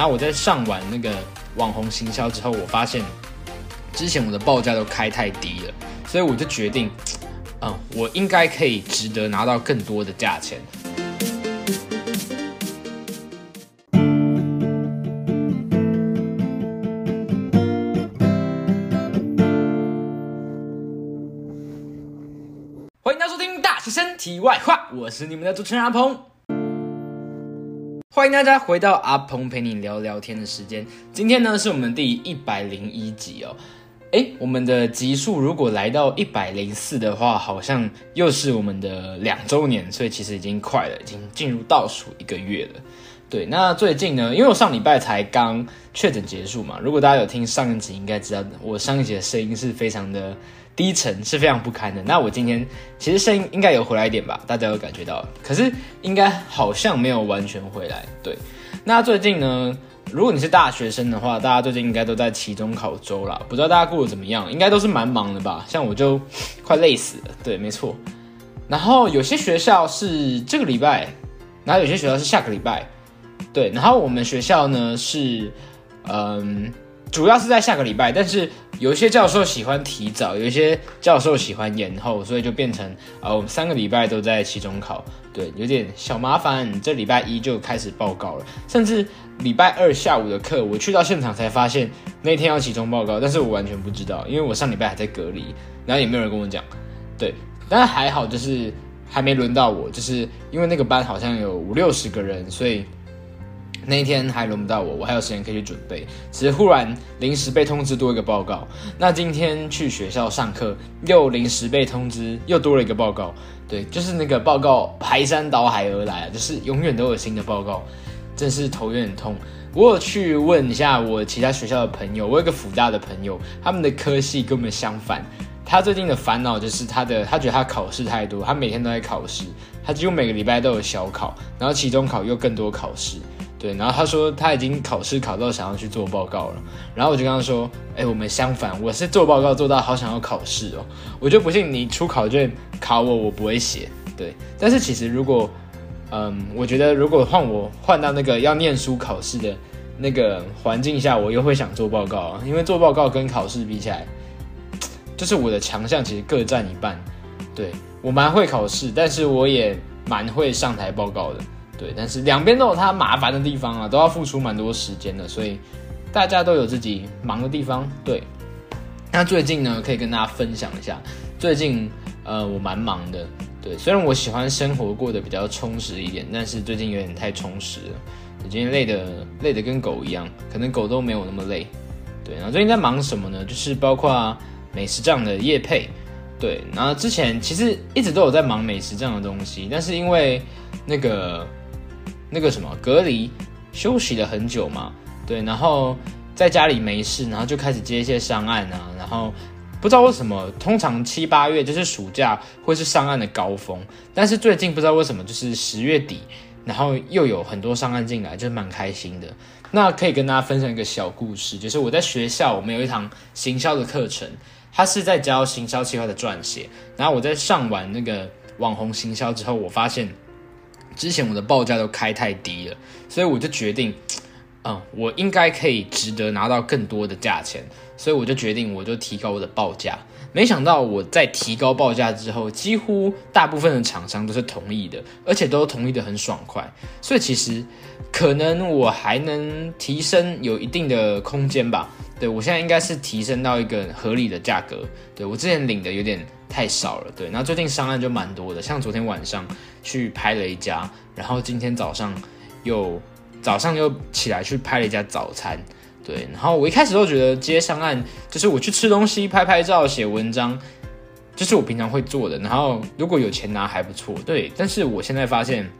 然后我在上完那个网红行销之后，我发现之前我的报价都开太低了，所以我就决定，嗯，我应该可以值得拿到更多的价钱。欢迎大家收听《大学生题外话》，我是你们的主持人阿鹏。欢迎大家回到阿鹏陪你聊聊天的时间。今天呢是我们第一百零一集哦。诶，我们的集数如果来到一百零四的话，好像又是我们的两周年，所以其实已经快了，已经进入倒数一个月了。对，那最近呢，因为我上礼拜才刚确诊结束嘛，如果大家有听上一集，应该知道我上一集的声音是非常的低沉，是非常不堪的。那我今天其实声音应该有回来一点吧，大家有感觉到，可是应该好像没有完全回来。对，那最近呢，如果你是大学生的话，大家最近应该都在期中考周啦，不知道大家过得怎么样？应该都是蛮忙的吧？像我就快累死了。对，没错。然后有些学校是这个礼拜，然后有些学校是下个礼拜。对，然后我们学校呢是，嗯，主要是在下个礼拜，但是有一些教授喜欢提早，有一些教授喜欢延后，所以就变成呃，我们三个礼拜都在期中考，对，有点小麻烦。这礼拜一就开始报告了，甚至礼拜二下午的课，我去到现场才发现那天要期中报告，但是我完全不知道，因为我上礼拜还在隔离，然后也没有人跟我讲，对，但是还好，就是还没轮到我，就是因为那个班好像有五六十个人，所以。那一天还轮不到我，我还有时间可以去准备。只是忽然临时被通知多一个报告，那今天去学校上课又临时被通知又多了一个报告。对，就是那个报告排山倒海而来，就是永远都有新的报告，真是头有点痛。我有去问一下我其他学校的朋友，我有个辅大的朋友，他们的科系跟我们相反。他最近的烦恼就是他的，他觉得他考试太多，他每天都在考试，他几乎每个礼拜都有小考，然后期中考又更多考试。对，然后他说他已经考试考到想要去做报告了，然后我就跟他说，哎，我们相反，我是做报告做到好想要考试哦，我就不信你出考卷考我，我不会写。对，但是其实如果，嗯，我觉得如果换我换到那个要念书考试的那个环境下，我又会想做报告，因为做报告跟考试比起来，就是我的强项其实各占一半。对我蛮会考试，但是我也蛮会上台报告的。对，但是两边都有它麻烦的地方啊，都要付出蛮多时间的，所以大家都有自己忙的地方。对，那最近呢，可以跟大家分享一下，最近呃，我蛮忙的。对，虽然我喜欢生活过得比较充实一点，但是最近有点太充实了，今天累的累的跟狗一样，可能狗都没有那么累。对，然后最近在忙什么呢？就是包括美食这样的业配。对，然后之前其实一直都有在忙美食这样的东西，但是因为那个。那个什么隔离休息了很久嘛，对，然后在家里没事，然后就开始接一些商案啊，然后不知道为什么，通常七八月就是暑假会是上岸的高峰，但是最近不知道为什么就是十月底，然后又有很多上岸进来，就是蛮开心的。那可以跟大家分享一个小故事，就是我在学校我们有一堂行销的课程，它是在教行销计划的撰写，然后我在上完那个网红行销之后，我发现。之前我的报价都开太低了，所以我就决定，嗯，我应该可以值得拿到更多的价钱，所以我就决定，我就提高我的报价。没想到我在提高报价之后，几乎大部分的厂商都是同意的，而且都同意的很爽快。所以其实可能我还能提升有一定的空间吧。对我现在应该是提升到一个合理的价格。对我之前领的有点太少了。对，然后最近上岸就蛮多的，像昨天晚上去拍了一家，然后今天早上又早上又起来去拍了一家早餐。对，然后我一开始都觉得接上岸就是我去吃东西、拍拍照、写文章，就是我平常会做的。然后如果有钱拿还不错，对。但是我现在发现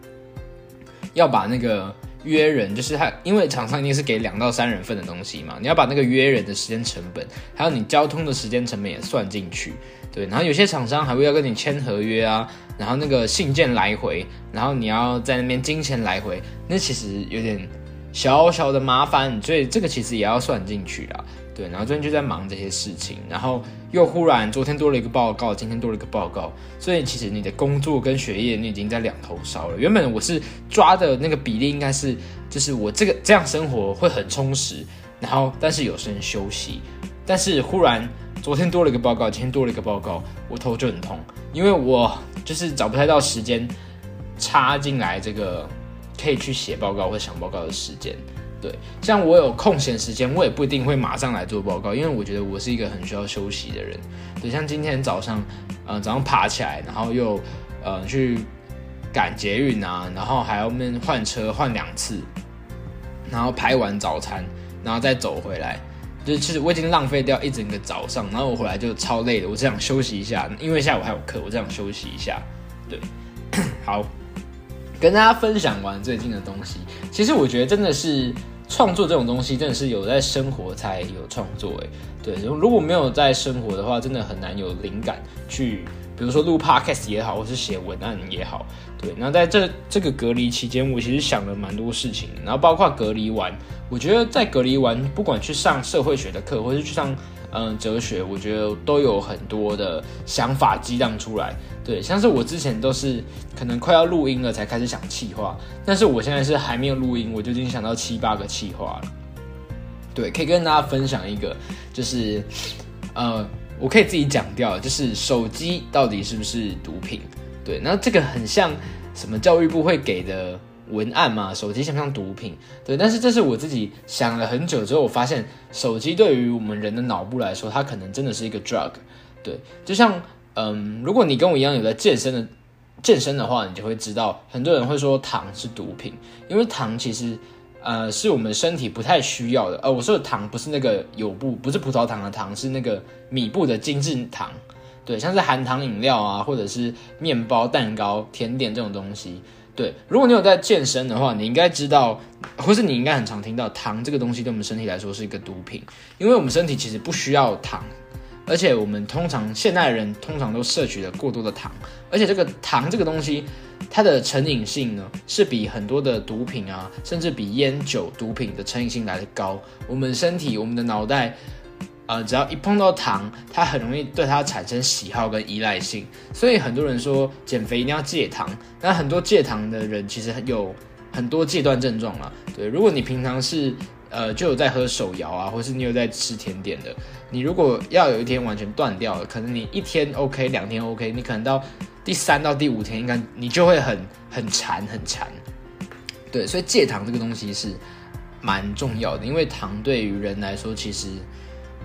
要把那个约人，就是他，因为厂商一定是给两到三人份的东西嘛，你要把那个约人的时间成本，还有你交通的时间成本也算进去。对，然后有些厂商还会要跟你签合约啊，然后那个信件来回，然后你要在那边金钱来回，那其实有点。小小的麻烦，所以这个其实也要算进去啦。对，然后最近就在忙这些事情，然后又忽然昨天多了一个报告，今天多了一个报告，所以其实你的工作跟学业你已经在两头烧了。原本我是抓的那个比例应该是，就是我这个这样生活会很充实，然后但是有时间休息，但是忽然昨天多了一个报告，今天多了一个报告，我头就很痛，因为我就是找不太到时间插进来这个可以去写报告或想报告的时间。对，像我有空闲时间，我也不一定会马上来做报告，因为我觉得我是一个很需要休息的人。对，像今天早上，呃，早上爬起来，然后又呃去赶捷运啊，然后还要面换车换两次，然后拍完早餐，然后再走回来，就是其实我已经浪费掉一整个早上，然后我回来就超累的，我只想休息一下，因为下午还有课，我只想休息一下。对，好。跟大家分享完最近的东西，其实我觉得真的是创作这种东西，真的是有在生活才有创作。诶，对，如果没有在生活的话，真的很难有灵感去，比如说录 podcast 也好，或是写文案也好。对，那在这这个隔离期间，我其实想了蛮多事情，然后包括隔离完，我觉得在隔离完，不管去上社会学的课，或是去上。嗯，哲学我觉得都有很多的想法激荡出来。对，像是我之前都是可能快要录音了才开始想气话，但是我现在是还没有录音，我就已经想到七八个气话了。对，可以跟大家分享一个，就是呃，我可以自己讲掉，就是手机到底是不是毒品？对，那这个很像什么教育部会给的。文案嘛，手机像不像毒品？对，但是这是我自己想了很久之后，我发现手机对于我们人的脑部来说，它可能真的是一个 drug。对，就像嗯，如果你跟我一样有在健身的健身的话，你就会知道，很多人会说糖是毒品，因为糖其实呃是我们身体不太需要的。呃，我说的糖不是那个有布，不是葡萄糖的糖，是那个米布的精致糖。对，像是含糖饮料啊，或者是面包、蛋糕、甜点这种东西。对，如果你有在健身的话，你应该知道，或是你应该很常听到糖这个东西对我们身体来说是一个毒品，因为我们身体其实不需要糖，而且我们通常现代人通常都摄取了过多的糖，而且这个糖这个东西，它的成瘾性呢是比很多的毒品啊，甚至比烟酒毒品的成瘾性来的高，我们身体我们的脑袋。呃，只要一碰到糖，它很容易对它产生喜好跟依赖性，所以很多人说减肥一定要戒糖。那很多戒糖的人其实有很多戒断症状了。对，如果你平常是呃就有在喝手摇啊，或是你有在吃甜点的，你如果要有一天完全断掉了，可能你一天 OK，两天 OK，你可能到第三到第五天，应该你就会很很馋很馋。对，所以戒糖这个东西是蛮重要的，因为糖对于人来说其实。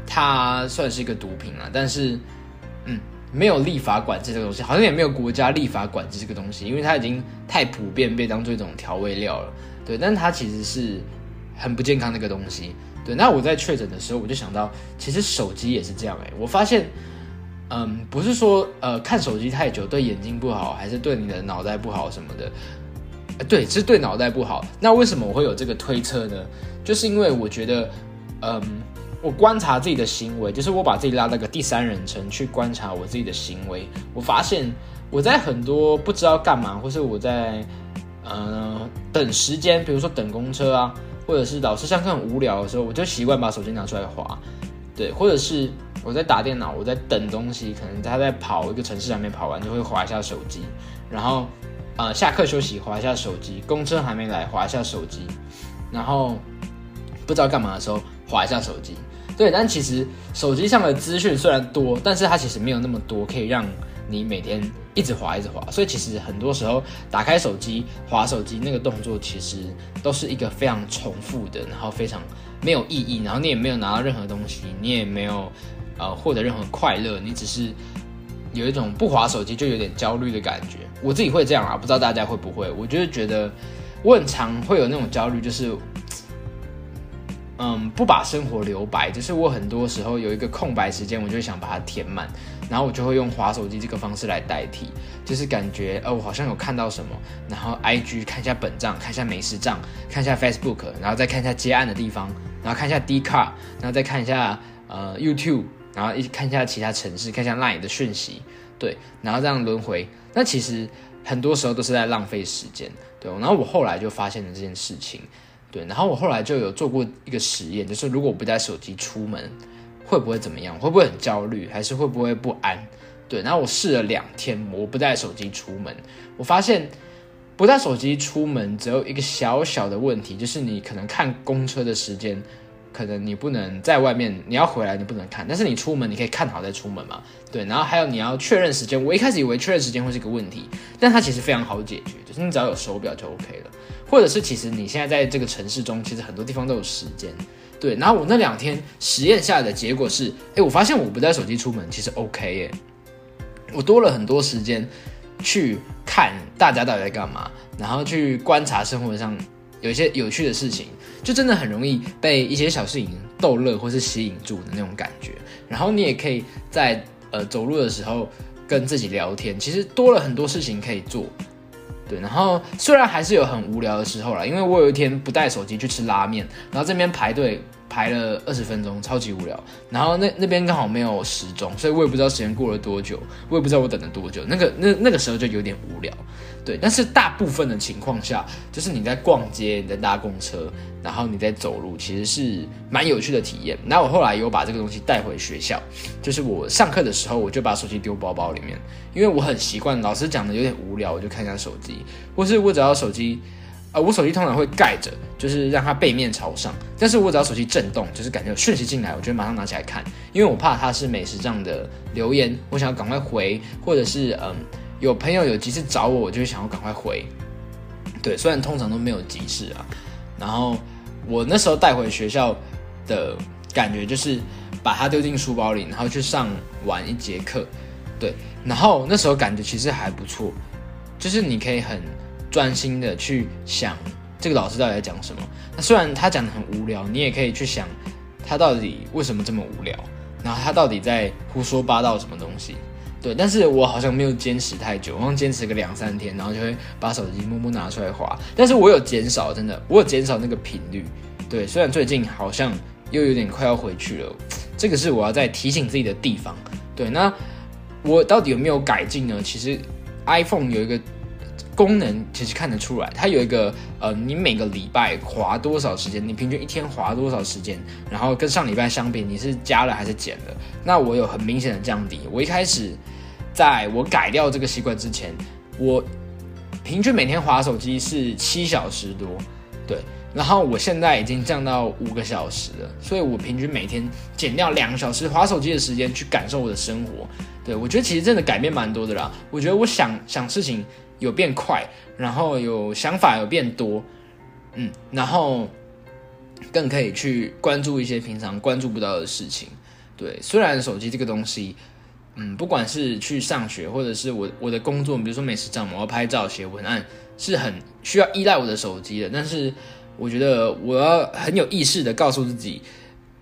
它算是一个毒品了，但是，嗯，没有立法管制这个东西，好像也没有国家立法管制这个东西，因为它已经太普遍被当做一种调味料了。对，但它其实是很不健康的一个东西。对，那我在确诊的时候，我就想到，其实手机也是这样哎。我发现，嗯，不是说呃看手机太久对眼睛不好，还是对你的脑袋不好什么的，对，是对脑袋不好。那为什么我会有这个推测呢？就是因为我觉得，嗯。我观察自己的行为，就是我把自己拉到个第三人称去观察我自己的行为。我发现我在很多不知道干嘛，或是我在呃等时间，比如说等公车啊，或者是老师上课很无聊的时候，我就习惯把手机拿出来划。对，或者是我在打电脑，我在等东西，可能他在跑一个城市还没跑完，就会划一下手机。然后呃下课休息划一下手机，公车还没来划一下手机，然后不知道干嘛的时候划一下手机。对，但其实手机上的资讯虽然多，但是它其实没有那么多可以让你每天一直滑一直滑。所以其实很多时候打开手机滑手机那个动作，其实都是一个非常重复的，然后非常没有意义，然后你也没有拿到任何东西，你也没有呃获得任何快乐，你只是有一种不滑手机就有点焦虑的感觉。我自己会这样啊，不知道大家会不会？我就是觉得我很常会有那种焦虑，就是。嗯，不把生活留白，就是我很多时候有一个空白时间，我就想把它填满，然后我就会用滑手机这个方式来代替，就是感觉呃我好像有看到什么，然后 I G 看一下本账，看一下美食账，看一下 Facebook，然后再看一下接案的地方，然后看一下 D Car，然后再看一下呃 YouTube，然后一看一下其他城市，看一下 Line 的讯息，对，然后这样轮回，那其实很多时候都是在浪费时间，对，然后我后来就发现了这件事情。对，然后我后来就有做过一个实验，就是如果我不带手机出门，会不会怎么样？会不会很焦虑，还是会不会不安？对，然后我试了两天，我不带手机出门，我发现不带手机出门只有一个小小的问题，就是你可能看公车的时间。可能你不能在外面，你要回来你不能看，但是你出门你可以看好再出门嘛。对，然后还有你要确认时间，我一开始以为确认时间会是个问题，但它其实非常好解决，就是你只要有手表就 OK 了。或者是其实你现在在这个城市中，其实很多地方都有时间。对，然后我那两天实验下来的结果是，哎，我发现我不带手机出门其实 OK 耶，我多了很多时间去看大家到底在干嘛，然后去观察生活上有一些有趣的事情。就真的很容易被一些小事情逗乐或是吸引住的那种感觉，然后你也可以在呃走路的时候跟自己聊天，其实多了很多事情可以做，对。然后虽然还是有很无聊的时候啦，因为我有一天不带手机去吃拉面，然后这边排队。排了二十分钟，超级无聊。然后那那边刚好没有时钟，所以我也不知道时间过了多久，我也不知道我等了多久。那个那那个时候就有点无聊，对。但是大部分的情况下，就是你在逛街、你在搭公车，然后你在走路，其实是蛮有趣的体验。那我后来有把这个东西带回学校，就是我上课的时候，我就把手机丢包包里面，因为我很习惯老师讲的有点无聊，我就看一下手机，或是我只要手机。呃，我手机通常会盖着，就是让它背面朝上。但是我只要手机震动，就是感觉有讯息进来，我就马上拿起来看，因为我怕它是美食这样的留言，我想要赶快回，或者是嗯，有朋友有急事找我，我就想要赶快回。对，虽然通常都没有急事啊。然后我那时候带回学校的感觉就是把它丢进书包里，然后去上完一节课。对，然后那时候感觉其实还不错，就是你可以很。专心的去想这个老师到底在讲什么。那虽然他讲的很无聊，你也可以去想他到底为什么这么无聊，然后他到底在胡说八道什么东西。对，但是我好像没有坚持太久，好像坚持个两三天，然后就会把手机默默拿出来划。但是我有减少，真的，我有减少那个频率。对，虽然最近好像又有点快要回去了，这个是我要在提醒自己的地方。对，那我到底有没有改进呢？其实 iPhone 有一个。功能其实看得出来，它有一个呃，你每个礼拜划多少时间，你平均一天划多少时间，然后跟上礼拜相比，你是加了还是减了？那我有很明显的降低。我一开始在我改掉这个习惯之前，我平均每天划手机是七小时多，对，然后我现在已经降到五个小时了，所以我平均每天减掉两个小时划手机的时间去感受我的生活。对我觉得其实真的改变蛮多的啦。我觉得我想想事情。有变快，然后有想法有变多，嗯，然后更可以去关注一些平常关注不到的事情。对，虽然手机这个东西，嗯，不管是去上学，或者是我我的工作，比如说美食账我要拍照、写文案，是很需要依赖我的手机的。但是我觉得我要很有意识的告诉自己，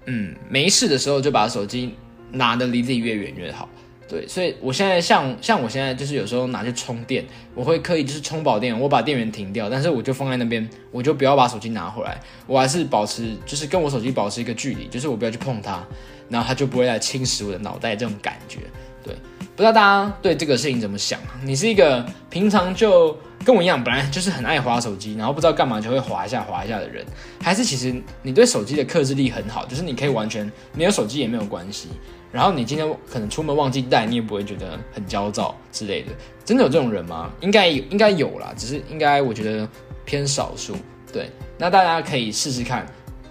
嗯，没事的时候就把手机拿的离自己越远越好。对，所以我现在像像我现在就是有时候拿去充电，我会刻意就是充饱电，我把电源停掉，但是我就放在那边，我就不要把手机拿回来，我还是保持就是跟我手机保持一个距离，就是我不要去碰它，然后它就不会来侵蚀我的脑袋这种感觉。对，不知道大家对这个事情怎么想？你是一个平常就跟我一样，本来就是很爱滑手机，然后不知道干嘛就会滑一下滑一下的人，还是其实你对手机的克制力很好，就是你可以完全没有手机也没有关系。然后你今天可能出门忘记带，你也不会觉得很焦躁之类的。真的有这种人吗？应该有，应该有啦，只是应该我觉得偏少数。对，那大家可以试试看，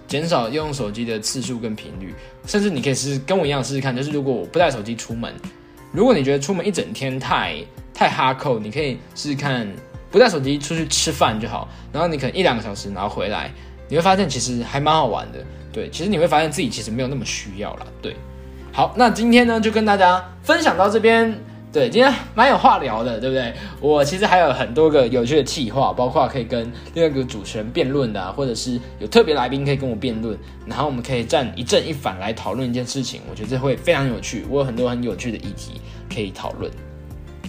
减少用手机的次数跟频率，甚至你可以试跟我一样试试看，就是如果我不带手机出门，如果你觉得出门一整天太太哈扣，你可以试试看不带手机出去吃饭就好，然后你可能一两个小时然后回来，你会发现其实还蛮好玩的。对，其实你会发现自己其实没有那么需要了。对。好，那今天呢就跟大家分享到这边。对，今天蛮有话聊的，对不对？我其实还有很多个有趣的计划，包括可以跟另外一个主持人辩论的，或者是有特别来宾可以跟我辩论，然后我们可以站一正一反来讨论一件事情。我觉得这会非常有趣，我有很多很有趣的议题可以讨论。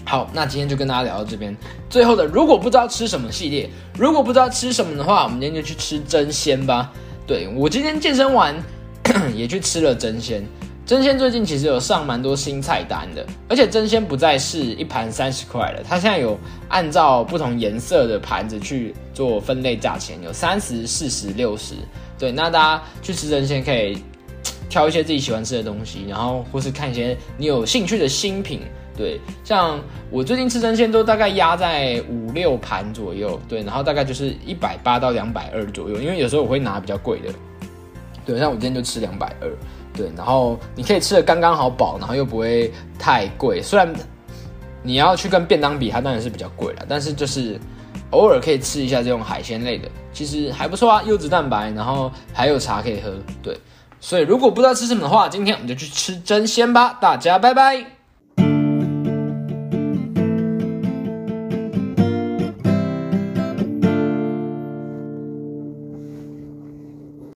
好，那今天就跟大家聊到这边。最后的，如果不知道吃什么系列，如果不知道吃什么的话，我们今天就去吃真鲜吧。对我今天健身完 也去吃了真鲜。真鲜最近其实有上蛮多新菜单的，而且真鲜不再是一盘三十块了，它现在有按照不同颜色的盘子去做分类价钱，有三十、四十、六十。对，那大家去吃真鲜可以挑一些自己喜欢吃的东西，然后或是看一些你有兴趣的新品。对，像我最近吃真鲜都大概压在五六盘左右，对，然后大概就是一百八到两百二左右，因为有时候我会拿比较贵的。对，像我今天就吃两百二。对，然后你可以吃的刚刚好饱，然后又不会太贵。虽然你要去跟便当比，它当然是比较贵了，但是就是偶尔可以吃一下这种海鲜类的，其实还不错啊，优质蛋白，然后还有茶可以喝。对，所以如果不知道吃什么的话，今天我们就去吃真鲜吧，大家拜拜。